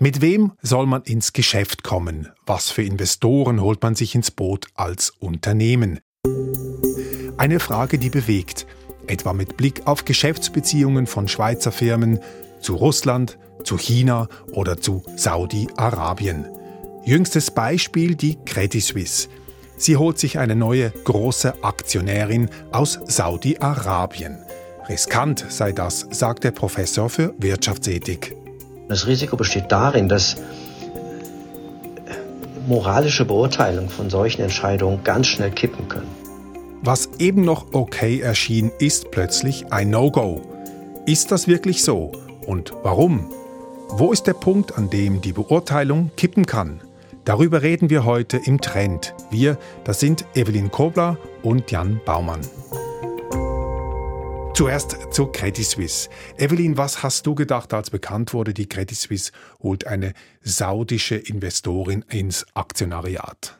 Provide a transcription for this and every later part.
Mit wem soll man ins Geschäft kommen? Was für Investoren holt man sich ins Boot als Unternehmen? Eine Frage, die bewegt, etwa mit Blick auf Geschäftsbeziehungen von Schweizer Firmen zu Russland, zu China oder zu Saudi-Arabien. Jüngstes Beispiel die Credit Suisse. Sie holt sich eine neue große Aktionärin aus Saudi-Arabien. Riskant sei das, sagt der Professor für Wirtschaftsethik. Das Risiko besteht darin, dass moralische Beurteilungen von solchen Entscheidungen ganz schnell kippen können. Was eben noch okay erschien, ist plötzlich ein No-Go. Ist das wirklich so? Und warum? Wo ist der Punkt, an dem die Beurteilung kippen kann? Darüber reden wir heute im Trend. Wir, das sind Evelyn Kobler und Jan Baumann. Zuerst zur Credit Suisse. Evelyn, was hast du gedacht, als bekannt wurde, die Credit Suisse holt eine saudische Investorin ins Aktionariat?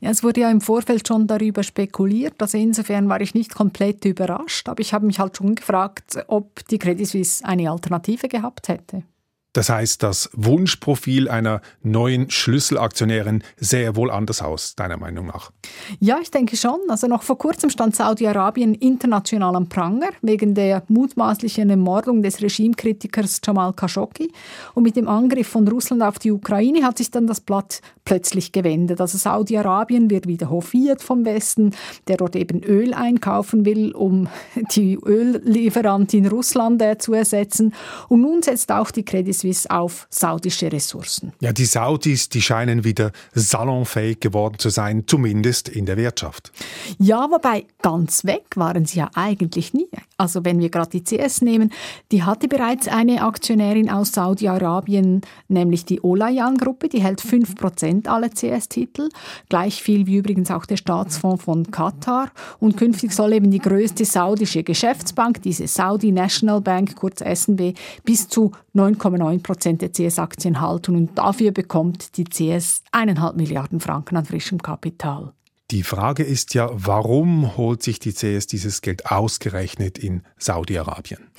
Ja, es wurde ja im Vorfeld schon darüber spekuliert. Also insofern war ich nicht komplett überrascht, aber ich habe mich halt schon gefragt, ob die Credit Suisse eine Alternative gehabt hätte. Das heißt, das Wunschprofil einer neuen Schlüsselaktionärin sähe wohl anders aus, deiner Meinung nach? Ja, ich denke schon. Also noch vor kurzem stand Saudi-Arabien international am Pranger wegen der mutmaßlichen Ermordung des Regimekritikers Jamal Khashoggi. Und mit dem Angriff von Russland auf die Ukraine hat sich dann das Blatt plötzlich gewendet. Also Saudi-Arabien wird wieder hofiert vom Westen, der dort eben Öl einkaufen will, um die Öllieferantin Russland äh, zu ersetzen. Und nun setzt auch die Credit auf saudische Ressourcen. Ja, die Saudis, die scheinen wieder salonfähig geworden zu sein, zumindest in der Wirtschaft. Ja, wobei ganz weg waren sie ja eigentlich nie. Also wenn wir gerade die CS nehmen, die hatte bereits eine Aktionärin aus Saudi-Arabien, nämlich die Olayan-Gruppe, die hält 5% aller CS-Titel, gleich viel wie übrigens auch der Staatsfonds von Katar. Und künftig soll eben die größte saudische Geschäftsbank, diese Saudi National Bank, kurz SNB, bis zu 9,9% der CS-Aktien halten und dafür bekommt die CS eineinhalb Milliarden Franken an frischem Kapital. Die Frage ist ja, warum holt sich die CS dieses Geld ausgerechnet in Saudi-Arabien?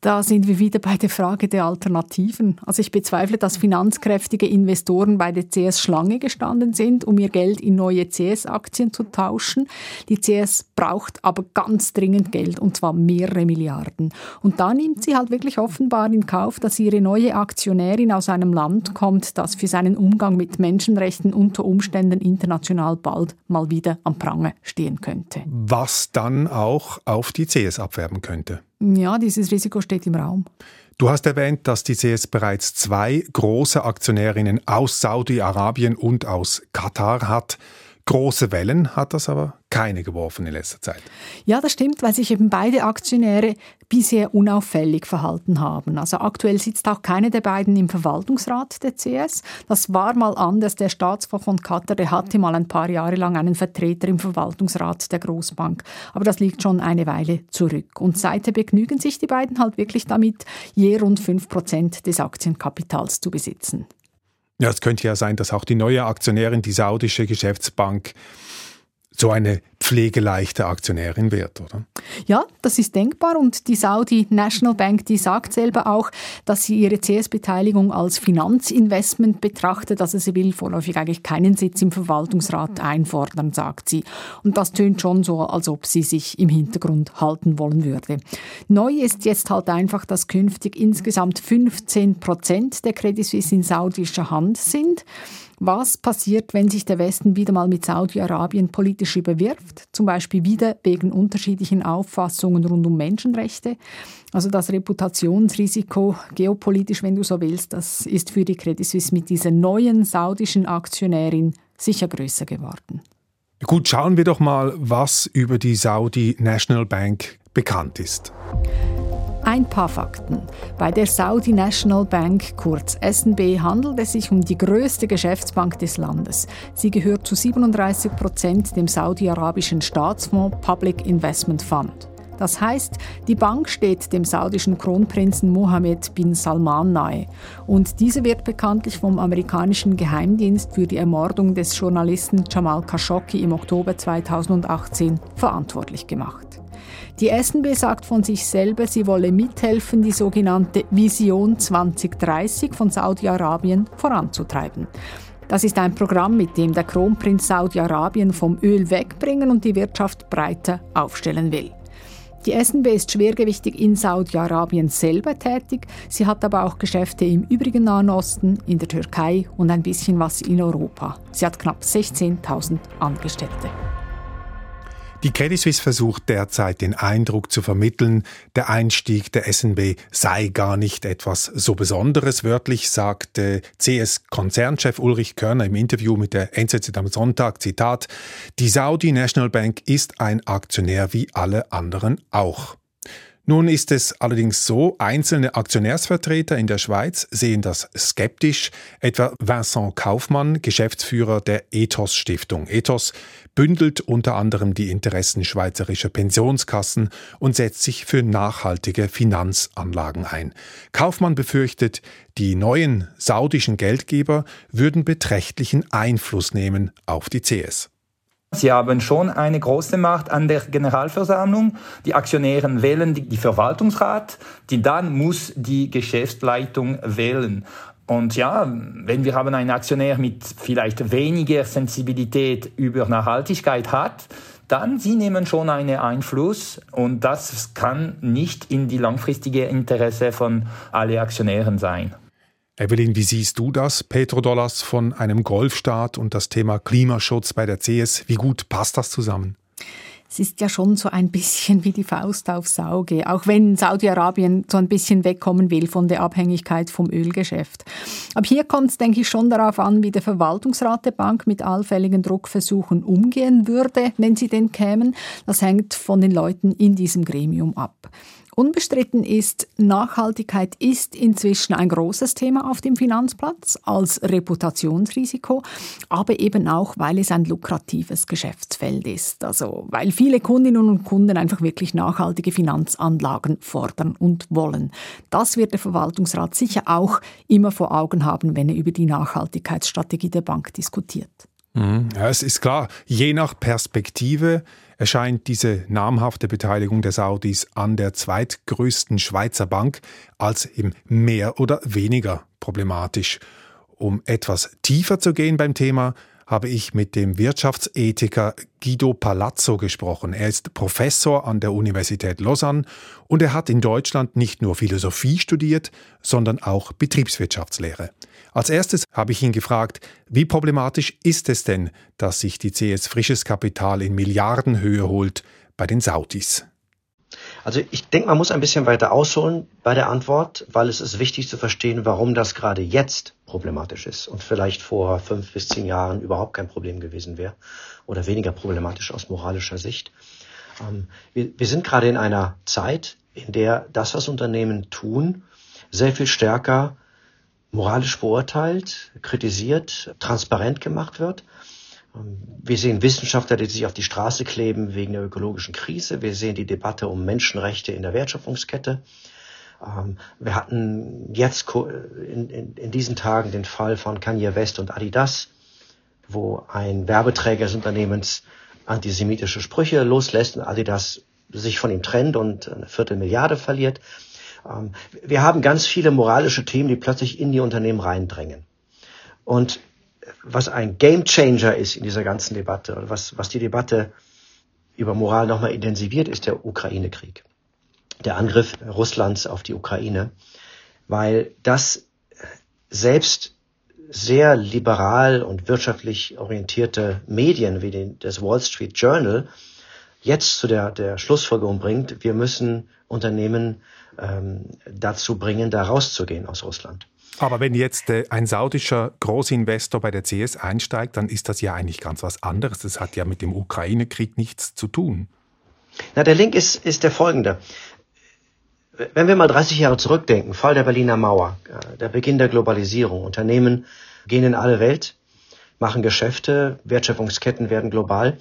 Da sind wir wieder bei der Frage der Alternativen. Also ich bezweifle, dass finanzkräftige Investoren bei der CS Schlange gestanden sind, um ihr Geld in neue CS-Aktien zu tauschen. Die CS braucht aber ganz dringend Geld, und zwar mehrere Milliarden. Und da nimmt sie halt wirklich offenbar in Kauf, dass ihre neue Aktionärin aus einem Land kommt, das für seinen Umgang mit Menschenrechten unter Umständen international bald mal wieder am Pranger stehen könnte. Was dann auch auf die CS abwerben könnte. Ja, dieses Risiko steht im Raum. Du hast erwähnt, dass die CS bereits zwei große Aktionärinnen aus Saudi-Arabien und aus Katar hat. Große Wellen hat das aber keine geworfen in letzter Zeit. Ja, das stimmt, weil sich eben beide Aktionäre bisher unauffällig verhalten haben. Also aktuell sitzt auch keine der beiden im Verwaltungsrat der CS. Das war mal anders. Der Staatsfonds von Katar, der hatte mal ein paar Jahre lang einen Vertreter im Verwaltungsrat der Großbank. Aber das liegt schon eine Weile zurück. Und seither begnügen sich die beiden halt wirklich damit, je rund 5 Prozent des Aktienkapitals zu besitzen. Ja, es könnte ja sein, dass auch die neue Aktionärin, die saudische Geschäftsbank, so eine pflegeleichte Aktionärin wird, oder? Ja, das ist denkbar und die Saudi National Bank, die sagt selber auch, dass sie ihre CS-Beteiligung als Finanzinvestment betrachtet, also sie will vorläufig eigentlich keinen Sitz im Verwaltungsrat einfordern, sagt sie. Und das tönt schon so, als ob sie sich im Hintergrund halten wollen würde. Neu ist jetzt halt einfach, dass künftig insgesamt 15 Prozent der Credit Suisse in saudischer Hand sind. Was passiert, wenn sich der Westen wieder mal mit Saudi-Arabien politisch überwirft, zum Beispiel wieder wegen unterschiedlichen Auffassungen rund um Menschenrechte? Also das Reputationsrisiko, geopolitisch, wenn du so willst, das ist für die Credit Suisse mit dieser neuen saudischen Aktionärin sicher größer geworden. Gut, schauen wir doch mal, was über die Saudi National Bank bekannt ist. Ein paar Fakten. Bei der Saudi National Bank, kurz SNB, handelt es sich um die größte Geschäftsbank des Landes. Sie gehört zu 37 Prozent dem saudi-arabischen Staatsfonds Public Investment Fund. Das heißt, die Bank steht dem saudischen Kronprinzen Mohammed bin Salman nahe. Und diese wird bekanntlich vom amerikanischen Geheimdienst für die Ermordung des Journalisten Jamal Khashoggi im Oktober 2018 verantwortlich gemacht. Die SNB sagt von sich selber, sie wolle mithelfen, die sogenannte Vision 2030 von Saudi-Arabien voranzutreiben. Das ist ein Programm, mit dem der Kronprinz Saudi-Arabien vom Öl wegbringen und die Wirtschaft breiter aufstellen will. Die SNB ist schwergewichtig in Saudi-Arabien selber tätig. Sie hat aber auch Geschäfte im übrigen Nahen Osten, in der Türkei und ein bisschen was in Europa. Sie hat knapp 16.000 Angestellte. Die Credit Suisse versucht derzeit den Eindruck zu vermitteln, der Einstieg der SNB sei gar nicht etwas so Besonderes. Wörtlich sagte CS-Konzernchef Ulrich Körner im Interview mit der NZZ am Sonntag, Zitat, die Saudi National Bank ist ein Aktionär wie alle anderen auch. Nun ist es allerdings so, einzelne Aktionärsvertreter in der Schweiz sehen das skeptisch, etwa Vincent Kaufmann, Geschäftsführer der Ethos Stiftung. Ethos bündelt unter anderem die Interessen schweizerischer Pensionskassen und setzt sich für nachhaltige Finanzanlagen ein. Kaufmann befürchtet, die neuen saudischen Geldgeber würden beträchtlichen Einfluss nehmen auf die CS. Sie haben schon eine große Macht an der Generalversammlung. Die Aktionäre wählen die Verwaltungsrat, die dann muss die Geschäftsleitung wählen. Und ja, wenn wir haben einen Aktionär mit vielleicht weniger Sensibilität über Nachhaltigkeit hat, dann sie nehmen schon einen Einfluss und das kann nicht in die langfristige Interesse von alle Aktionären sein. Evelyn, wie siehst du das? Petrodollars von einem Golfstaat und das Thema Klimaschutz bei der CS. Wie gut passt das zusammen? Es ist ja schon so ein bisschen wie die Faust aufs Auge, auch wenn Saudi-Arabien so ein bisschen wegkommen will von der Abhängigkeit vom Ölgeschäft. Aber hier kommt es, denke ich, schon darauf an, wie der Verwaltungsrat der Bank mit allfälligen Druckversuchen umgehen würde, wenn sie denn kämen. Das hängt von den Leuten in diesem Gremium ab. Unbestritten ist, Nachhaltigkeit ist inzwischen ein großes Thema auf dem Finanzplatz als Reputationsrisiko, aber eben auch, weil es ein lukratives Geschäftsfeld ist. Also, weil viele Kundinnen und Kunden einfach wirklich nachhaltige Finanzanlagen fordern und wollen. Das wird der Verwaltungsrat sicher auch immer vor Augen haben, wenn er über die Nachhaltigkeitsstrategie der Bank diskutiert. Mhm. Ja, es ist klar, je nach Perspektive erscheint diese namhafte Beteiligung der Saudis an der zweitgrößten Schweizer Bank als eben mehr oder weniger problematisch. Um etwas tiefer zu gehen beim Thema, habe ich mit dem Wirtschaftsethiker Guido Palazzo gesprochen. Er ist Professor an der Universität Lausanne und er hat in Deutschland nicht nur Philosophie studiert, sondern auch Betriebswirtschaftslehre. Als erstes habe ich ihn gefragt, wie problematisch ist es denn, dass sich die CS frisches Kapital in Milliardenhöhe holt bei den Saudis? Also ich denke, man muss ein bisschen weiter ausholen bei der Antwort, weil es ist wichtig zu verstehen, warum das gerade jetzt problematisch ist und vielleicht vor fünf bis zehn Jahren überhaupt kein Problem gewesen wäre oder weniger problematisch aus moralischer Sicht. Ähm, wir, wir sind gerade in einer Zeit, in der das, was Unternehmen tun, sehr viel stärker moralisch beurteilt, kritisiert, transparent gemacht wird. Ähm, wir sehen Wissenschaftler, die sich auf die Straße kleben wegen der ökologischen Krise. Wir sehen die Debatte um Menschenrechte in der Wertschöpfungskette. Ähm, wir hatten jetzt in, in, in diesen Tagen den Fall von Kanye West und Adidas, wo ein Werbeträger des Unternehmens antisemitische Sprüche loslässt und Adidas sich von ihm trennt und eine Viertelmilliarde verliert. Ähm, wir haben ganz viele moralische Themen, die plötzlich in die Unternehmen reindrängen. Und was ein Gamechanger ist in dieser ganzen Debatte, oder was, was die Debatte über Moral nochmal intensiviert, ist der Ukraine-Krieg. Der Angriff Russlands auf die Ukraine, weil das selbst sehr liberal und wirtschaftlich orientierte Medien wie den, das Wall Street Journal jetzt zu der, der Schlussfolgerung bringt, wir müssen Unternehmen ähm, dazu bringen, da rauszugehen aus Russland. Aber wenn jetzt äh, ein saudischer Großinvestor bei der CS einsteigt, dann ist das ja eigentlich ganz was anderes. Das hat ja mit dem Ukraine-Krieg nichts zu tun. Na, der Link ist, ist der folgende. Wenn wir mal 30 Jahre zurückdenken, Fall der Berliner Mauer, äh, der Beginn der Globalisierung, Unternehmen gehen in alle Welt, machen Geschäfte, Wertschöpfungsketten werden global.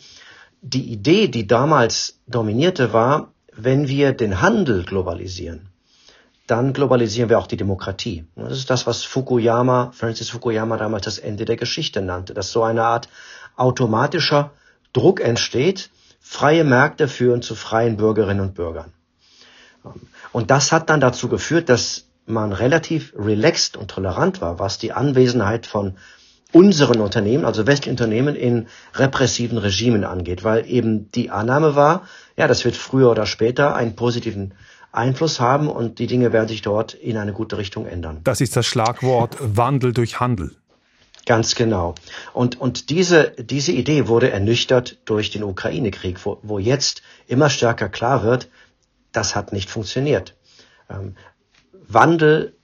Die Idee, die damals dominierte, war, wenn wir den Handel globalisieren, dann globalisieren wir auch die Demokratie. Das ist das, was Fukuyama, Francis Fukuyama damals das Ende der Geschichte nannte, dass so eine Art automatischer Druck entsteht freie Märkte führen zu freien Bürgerinnen und Bürgern. Und das hat dann dazu geführt, dass man relativ relaxed und tolerant war, was die Anwesenheit von unseren Unternehmen, also westlichen Unternehmen in repressiven Regimen angeht, weil eben die Annahme war, ja, das wird früher oder später einen positiven Einfluss haben und die Dinge werden sich dort in eine gute Richtung ändern. Das ist das Schlagwort Wandel durch Handel. Ganz genau. Und, und diese, diese Idee wurde ernüchtert durch den Ukraine-Krieg, wo, wo jetzt immer stärker klar wird, das hat nicht funktioniert. Ähm, Wandel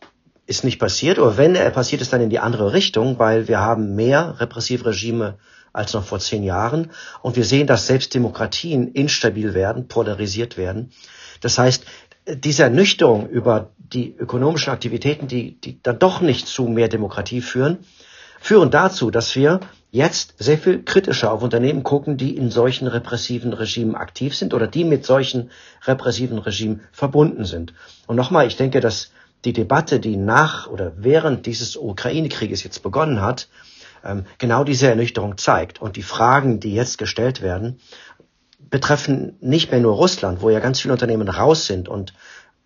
ist nicht passiert, oder wenn er passiert ist, dann in die andere Richtung, weil wir haben mehr Repressivregime als noch vor zehn Jahren und wir sehen, dass selbst Demokratien instabil werden, polarisiert werden. Das heißt, diese Ernüchterung über die ökonomischen Aktivitäten, die, die dann doch nicht zu mehr Demokratie führen, führen dazu, dass wir jetzt sehr viel kritischer auf Unternehmen gucken, die in solchen repressiven Regimen aktiv sind oder die mit solchen repressiven Regimen verbunden sind. Und nochmal, ich denke, dass die Debatte, die nach oder während dieses Ukraine-Krieges jetzt begonnen hat, ähm, genau diese Ernüchterung zeigt. Und die Fragen, die jetzt gestellt werden, betreffen nicht mehr nur Russland, wo ja ganz viele Unternehmen raus sind und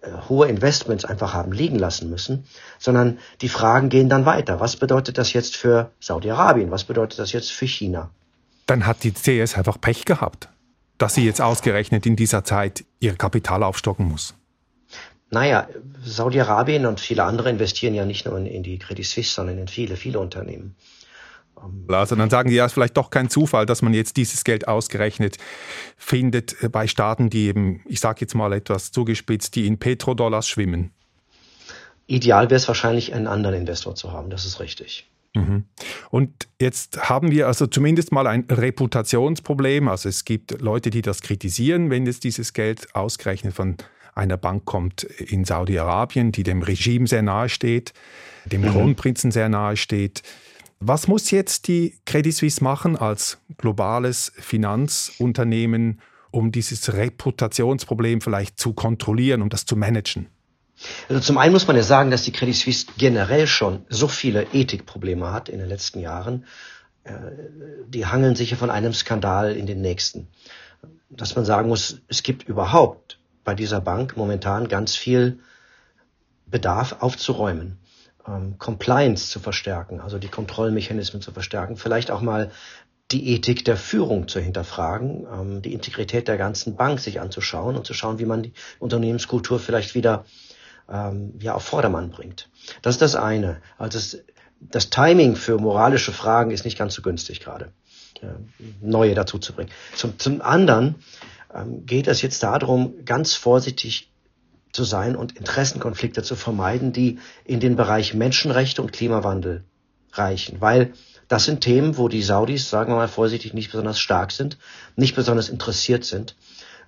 äh, hohe Investments einfach haben liegen lassen müssen, sondern die Fragen gehen dann weiter. Was bedeutet das jetzt für Saudi-Arabien? Was bedeutet das jetzt für China? Dann hat die CS einfach Pech gehabt, dass sie jetzt ausgerechnet in dieser Zeit ihr Kapital aufstocken muss. Naja, Saudi-Arabien und viele andere investieren ja nicht nur in, in die Credit Suisse, sondern in viele, viele Unternehmen. Also dann sagen die, ja, es ist vielleicht doch kein Zufall, dass man jetzt dieses Geld ausgerechnet findet bei Staaten, die eben, ich sage jetzt mal etwas zugespitzt, die in Petrodollars schwimmen. Ideal wäre es wahrscheinlich, einen anderen Investor zu haben, das ist richtig. Mhm. Und jetzt haben wir also zumindest mal ein Reputationsproblem. Also es gibt Leute, die das kritisieren, wenn jetzt dieses Geld ausgerechnet von einer Bank kommt in Saudi-Arabien, die dem Regime sehr nahe steht, dem mhm. Kronprinzen sehr nahe steht. Was muss jetzt die Credit Suisse machen als globales Finanzunternehmen, um dieses Reputationsproblem vielleicht zu kontrollieren, um das zu managen? Also zum einen muss man ja sagen, dass die Credit Suisse generell schon so viele Ethikprobleme hat in den letzten Jahren. Äh, die hangeln sich ja von einem Skandal in den nächsten. Dass man sagen muss, es gibt überhaupt bei dieser Bank momentan ganz viel Bedarf aufzuräumen ähm, Compliance zu verstärken, also die Kontrollmechanismen zu verstärken, vielleicht auch mal die Ethik der Führung zu hinterfragen, ähm, die Integrität der ganzen Bank sich anzuschauen und zu schauen, wie man die Unternehmenskultur vielleicht wieder ähm, ja, auf Vordermann bringt. Das ist das eine. Also es, das Timing für moralische Fragen ist nicht ganz so günstig gerade, äh, neue dazu zu bringen. Zum, zum anderen ähm, geht es jetzt darum, ganz vorsichtig zu sein und Interessenkonflikte zu vermeiden, die in den Bereich Menschenrechte und Klimawandel reichen. Weil das sind Themen, wo die Saudis, sagen wir mal vorsichtig, nicht besonders stark sind, nicht besonders interessiert sind.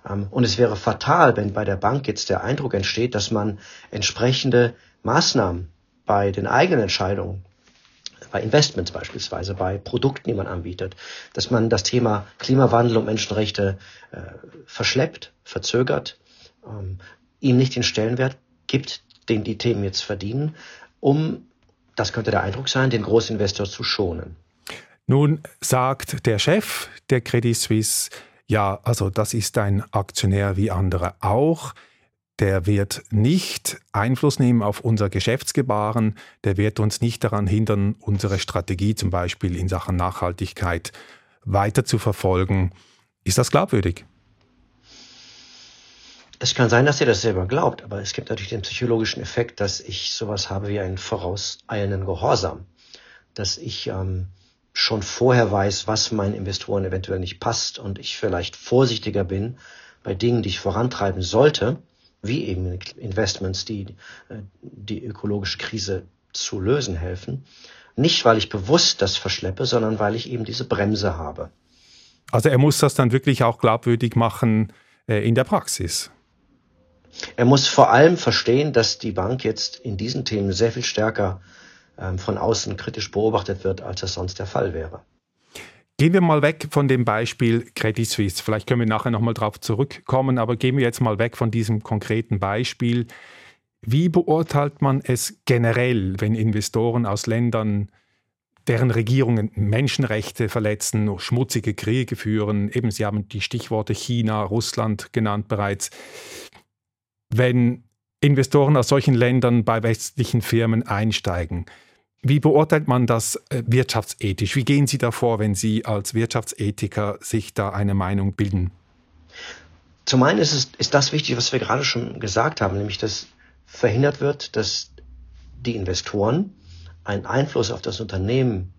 Ähm, und es wäre fatal, wenn bei der Bank jetzt der Eindruck entsteht, dass man entsprechende Maßnahmen bei den eigenen Entscheidungen, bei Investments beispielsweise, bei Produkten, die man anbietet, dass man das Thema Klimawandel und Menschenrechte äh, verschleppt, verzögert, ähm, ihm nicht den Stellenwert gibt, den die Themen jetzt verdienen, um, das könnte der Eindruck sein, den Großinvestor zu schonen. Nun sagt der Chef der Credit Suisse, ja, also das ist ein Aktionär wie andere auch. Der wird nicht Einfluss nehmen auf unser Geschäftsgebaren, der wird uns nicht daran hindern, unsere Strategie zum Beispiel in Sachen Nachhaltigkeit weiter zu verfolgen. Ist das glaubwürdig? Es kann sein, dass ihr das selber glaubt, aber es gibt natürlich den psychologischen Effekt, dass ich sowas habe wie einen vorauseilenden Gehorsam. Dass ich ähm, schon vorher weiß, was meinen Investoren eventuell nicht passt und ich vielleicht vorsichtiger bin bei Dingen, die ich vorantreiben sollte, wie eben Investments, die äh, die ökologische Krise zu lösen helfen. Nicht, weil ich bewusst das verschleppe, sondern weil ich eben diese Bremse habe. Also er muss das dann wirklich auch glaubwürdig machen äh, in der Praxis. Er muss vor allem verstehen, dass die Bank jetzt in diesen Themen sehr viel stärker ähm, von außen kritisch beobachtet wird, als es sonst der Fall wäre. Gehen wir mal weg von dem Beispiel Credit Suisse. Vielleicht können wir nachher nochmal darauf zurückkommen, aber gehen wir jetzt mal weg von diesem konkreten Beispiel. Wie beurteilt man es generell, wenn Investoren aus Ländern deren Regierungen Menschenrechte verletzen, schmutzige Kriege führen. Eben, Sie haben die Stichworte China, Russland genannt bereits. Wenn Investoren aus solchen Ländern bei westlichen Firmen einsteigen, wie beurteilt man das äh, wirtschaftsethisch? Wie gehen Sie davor, wenn Sie als Wirtschaftsethiker sich da eine Meinung bilden? Zum einen ist, es, ist das wichtig, was wir gerade schon gesagt haben, nämlich dass verhindert wird, dass die Investoren einen Einfluss auf das Unternehmen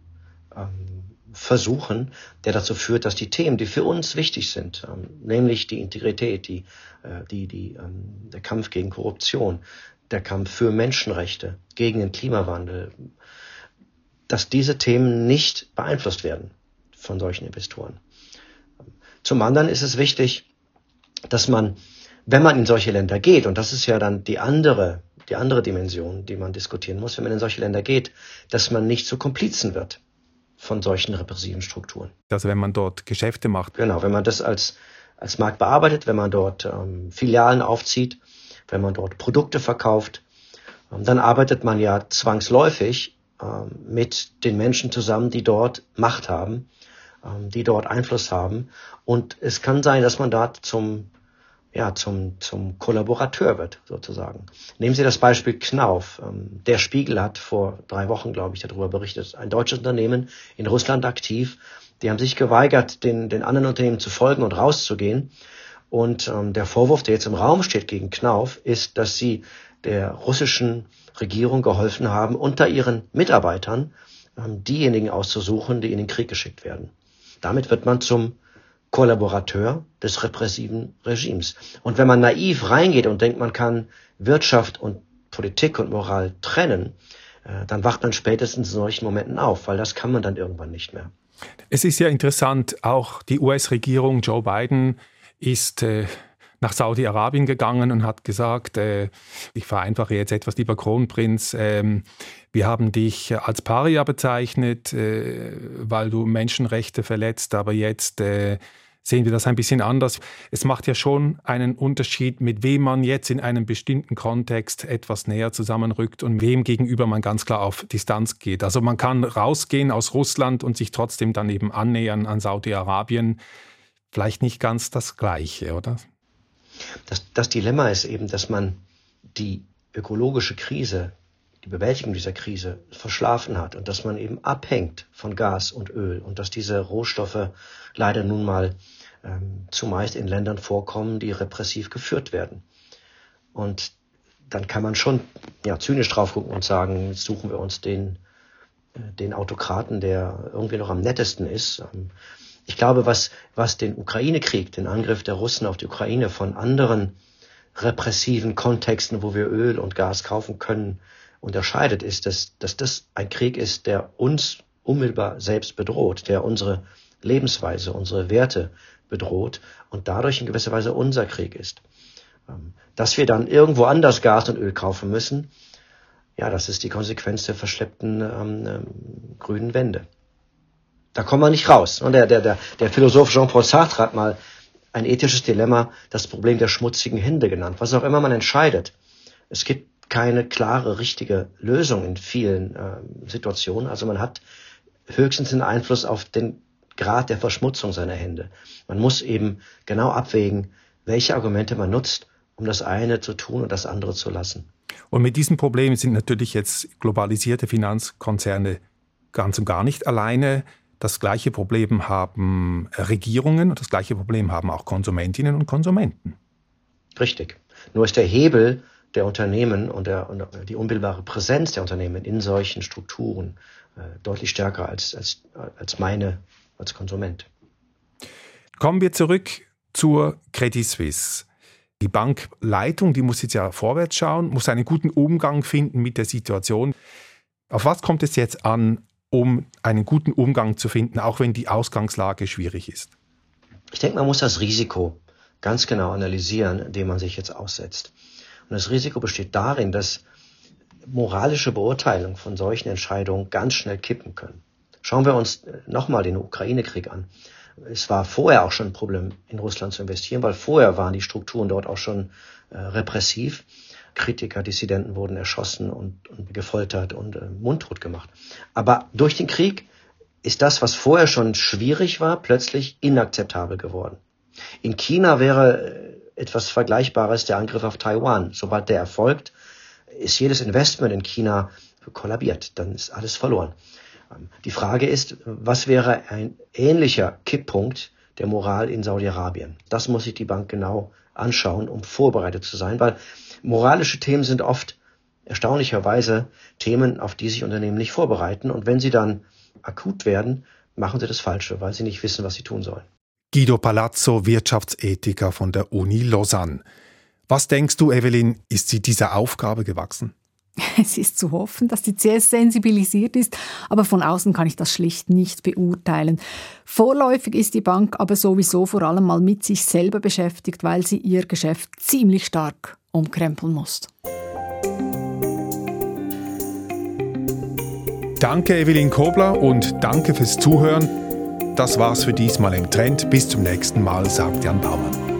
ähm, versuchen, der dazu führt, dass die Themen, die für uns wichtig sind, ähm, nämlich die Integrität, die, äh, die, die, ähm, der Kampf gegen Korruption, der Kampf für Menschenrechte, gegen den Klimawandel, dass diese Themen nicht beeinflusst werden von solchen Investoren. Zum anderen ist es wichtig, dass man, wenn man in solche Länder geht, und das ist ja dann die andere, die andere Dimension, die man diskutieren muss, wenn man in solche Länder geht, dass man nicht zu Komplizen wird von solchen repressiven Strukturen. Also wenn man dort Geschäfte macht. Genau, wenn man das als, als Markt bearbeitet, wenn man dort ähm, Filialen aufzieht, wenn man dort Produkte verkauft, ähm, dann arbeitet man ja zwangsläufig ähm, mit den Menschen zusammen, die dort Macht haben, ähm, die dort Einfluss haben. Und es kann sein, dass man da zum, ja, zum, zum Kollaborateur wird, sozusagen. Nehmen Sie das Beispiel Knauf. Der Spiegel hat vor drei Wochen, glaube ich, darüber berichtet. Ein deutsches Unternehmen in Russland aktiv. Die haben sich geweigert, den, den anderen Unternehmen zu folgen und rauszugehen. Und ähm, der Vorwurf, der jetzt im Raum steht gegen Knauf, ist, dass sie der russischen Regierung geholfen haben, unter ihren Mitarbeitern ähm, diejenigen auszusuchen, die in den Krieg geschickt werden. Damit wird man zum Kollaborateur des repressiven Regimes. Und wenn man naiv reingeht und denkt, man kann Wirtschaft und Politik und Moral trennen, äh, dann wacht man spätestens in solchen Momenten auf, weil das kann man dann irgendwann nicht mehr. Es ist ja interessant, auch die US-Regierung Joe Biden ist äh, nach Saudi-Arabien gegangen und hat gesagt, äh, ich vereinfache jetzt etwas, lieber Kronprinz, äh, wir haben dich als Paria bezeichnet, äh, weil du Menschenrechte verletzt, aber jetzt äh, sehen wir das ein bisschen anders. Es macht ja schon einen Unterschied, mit wem man jetzt in einem bestimmten Kontext etwas näher zusammenrückt und wem gegenüber man ganz klar auf Distanz geht. Also man kann rausgehen aus Russland und sich trotzdem dann eben annähern an Saudi-Arabien vielleicht nicht ganz das Gleiche, oder? Das, das Dilemma ist eben, dass man die ökologische Krise, die Bewältigung dieser Krise verschlafen hat und dass man eben abhängt von Gas und Öl und dass diese Rohstoffe leider nun mal ähm, zumeist in Ländern vorkommen, die repressiv geführt werden. Und dann kann man schon ja, zynisch drauf gucken und sagen, jetzt suchen wir uns den, äh, den Autokraten, der irgendwie noch am nettesten ist. Ähm, ich glaube, was, was den Ukraine-Krieg, den Angriff der Russen auf die Ukraine von anderen repressiven Kontexten, wo wir Öl und Gas kaufen können, unterscheidet, ist, dass, dass das ein Krieg ist, der uns unmittelbar selbst bedroht, der unsere Lebensweise, unsere Werte bedroht und dadurch in gewisser Weise unser Krieg ist. Ähm, dass wir dann irgendwo anders Gas und Öl kaufen müssen, ja, das ist die Konsequenz der verschleppten ähm, ähm, grünen Wende. Da kommen wir nicht raus. Und der, der, der, der Philosoph Jean-Paul Sartre hat mal ein ethisches Dilemma, das Problem der schmutzigen Hände genannt. Was auch immer man entscheidet. Es gibt keine klare, richtige Lösung in vielen äh, Situationen. Also man hat höchstens den Einfluss auf den Grad der Verschmutzung seiner Hände. Man muss eben genau abwägen, welche Argumente man nutzt, um das eine zu tun und das andere zu lassen. Und mit diesem Problem sind natürlich jetzt globalisierte Finanzkonzerne ganz und gar nicht alleine. Das gleiche Problem haben Regierungen und das gleiche Problem haben auch Konsumentinnen und Konsumenten. Richtig. Nur ist der Hebel der Unternehmen und, der, und die unmittelbare Präsenz der Unternehmen in solchen Strukturen äh, deutlich stärker als, als, als meine als Konsument. Kommen wir zurück zur Credit Suisse. Die Bankleitung, die muss jetzt ja vorwärts schauen, muss einen guten Umgang finden mit der Situation. Auf was kommt es jetzt an um einen guten Umgang zu finden, auch wenn die Ausgangslage schwierig ist? Ich denke, man muss das Risiko ganz genau analysieren, dem man sich jetzt aussetzt. Und das Risiko besteht darin, dass moralische Beurteilungen von solchen Entscheidungen ganz schnell kippen können. Schauen wir uns nochmal den Ukraine-Krieg an. Es war vorher auch schon ein Problem, in Russland zu investieren, weil vorher waren die Strukturen dort auch schon äh, repressiv. Kritiker, Dissidenten wurden erschossen und, und gefoltert und äh, mundtot gemacht. Aber durch den Krieg ist das, was vorher schon schwierig war, plötzlich inakzeptabel geworden. In China wäre äh, etwas Vergleichbares der Angriff auf Taiwan. Sobald der erfolgt, ist jedes Investment in China kollabiert. Dann ist alles verloren. Ähm, die Frage ist, was wäre ein ähnlicher Kipppunkt der Moral in Saudi-Arabien? Das muss sich die Bank genau anschauen, um vorbereitet zu sein, weil moralische Themen sind oft erstaunlicherweise Themen, auf die sich Unternehmen nicht vorbereiten. Und wenn sie dann akut werden, machen sie das Falsche, weil sie nicht wissen, was sie tun sollen. Guido Palazzo, Wirtschaftsethiker von der Uni Lausanne. Was denkst du, Evelyn, ist sie dieser Aufgabe gewachsen? Es ist zu hoffen, dass die CS sensibilisiert ist, aber von außen kann ich das schlicht nicht beurteilen. Vorläufig ist die Bank aber sowieso vor allem mal mit sich selber beschäftigt, weil sie ihr Geschäft ziemlich stark umkrempeln muss. Danke, Evelyn Kobler, und danke fürs Zuhören. Das war's für diesmal im Trend. Bis zum nächsten Mal, sagt Jan Baumann.